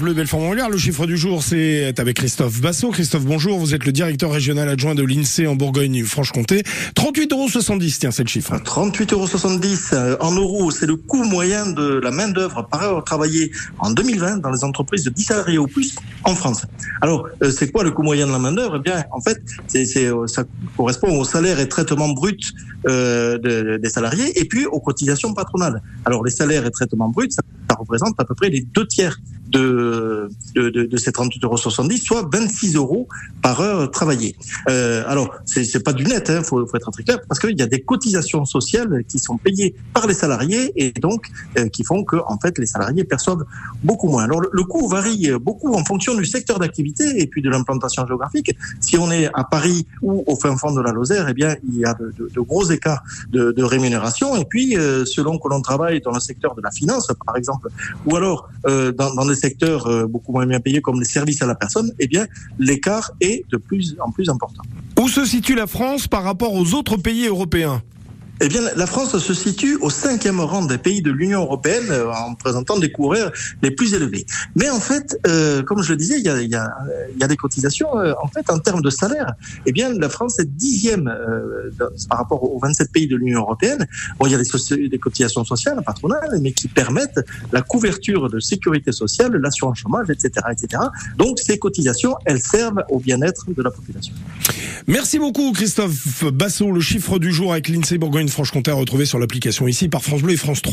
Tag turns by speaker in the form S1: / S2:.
S1: Bleu le chiffre du jour, c'est avec Christophe Bassot. Christophe, bonjour. Vous êtes le directeur régional adjoint de l'INSEE en Bourgogne-Franche-Comté. 38,70 euros, tiens, c'est le chiffre.
S2: 38,70 euros en euros, c'est le coût moyen de la main-d'œuvre par heure travaillée en 2020 dans les entreprises de 10 salariés ou plus en France. Alors, euh, c'est quoi le coût moyen de la main-d'œuvre? Eh bien, en fait, c'est, euh, ça correspond au salaire et traitement brut euh, de, des salariés et puis aux cotisations patronales. Alors, les salaires et traitements bruts, ça représente à peu près les deux tiers de, de, de, de ces 38,70 euros, soit 26 euros par heure travaillée. Euh, alors, c'est, c'est pas du net, il hein, faut, faut, être très clair, parce qu'il y a des cotisations sociales qui sont payées par les salariés et donc euh, qui font que en fait les salariés perçoivent beaucoup moins. Alors, le, coût varie beaucoup en fonction du secteur d'activité et puis de l'implantation géographique. Si on est à Paris ou au fin fond de la Lozère, eh bien, il y a de, de gros écarts de, de, rémunération. Et puis, euh, selon que l'on travaille dans le secteur de la finance, par exemple, ou alors euh, dans, dans des secteurs euh, beaucoup moins bien payés comme les services à la personne, eh bien, l'écart est de plus en plus important.
S1: Où se situe la France par rapport aux autres pays européens?
S2: Eh bien, la France se situe au cinquième rang des pays de l'Union européenne euh, en présentant des coureurs les plus élevés. Mais en fait, euh, comme je le disais, il y a, y a, y a des cotisations. Euh, en fait, en termes de salaire, eh bien, la France est dixième euh, par rapport aux 27 pays de l'Union européenne. Bon, il y a des, des, cotisations sociales patronales, mais qui permettent la couverture de sécurité sociale, l'assurance chômage, etc., etc. Donc, ces cotisations, elles servent au bien-être de la population.
S1: Merci beaucoup, Christophe Bassot. Le chiffre du jour avec l'INSEE Bourgogne Franche-Comté à retrouver sur l'application ici par France Bleu et France 3.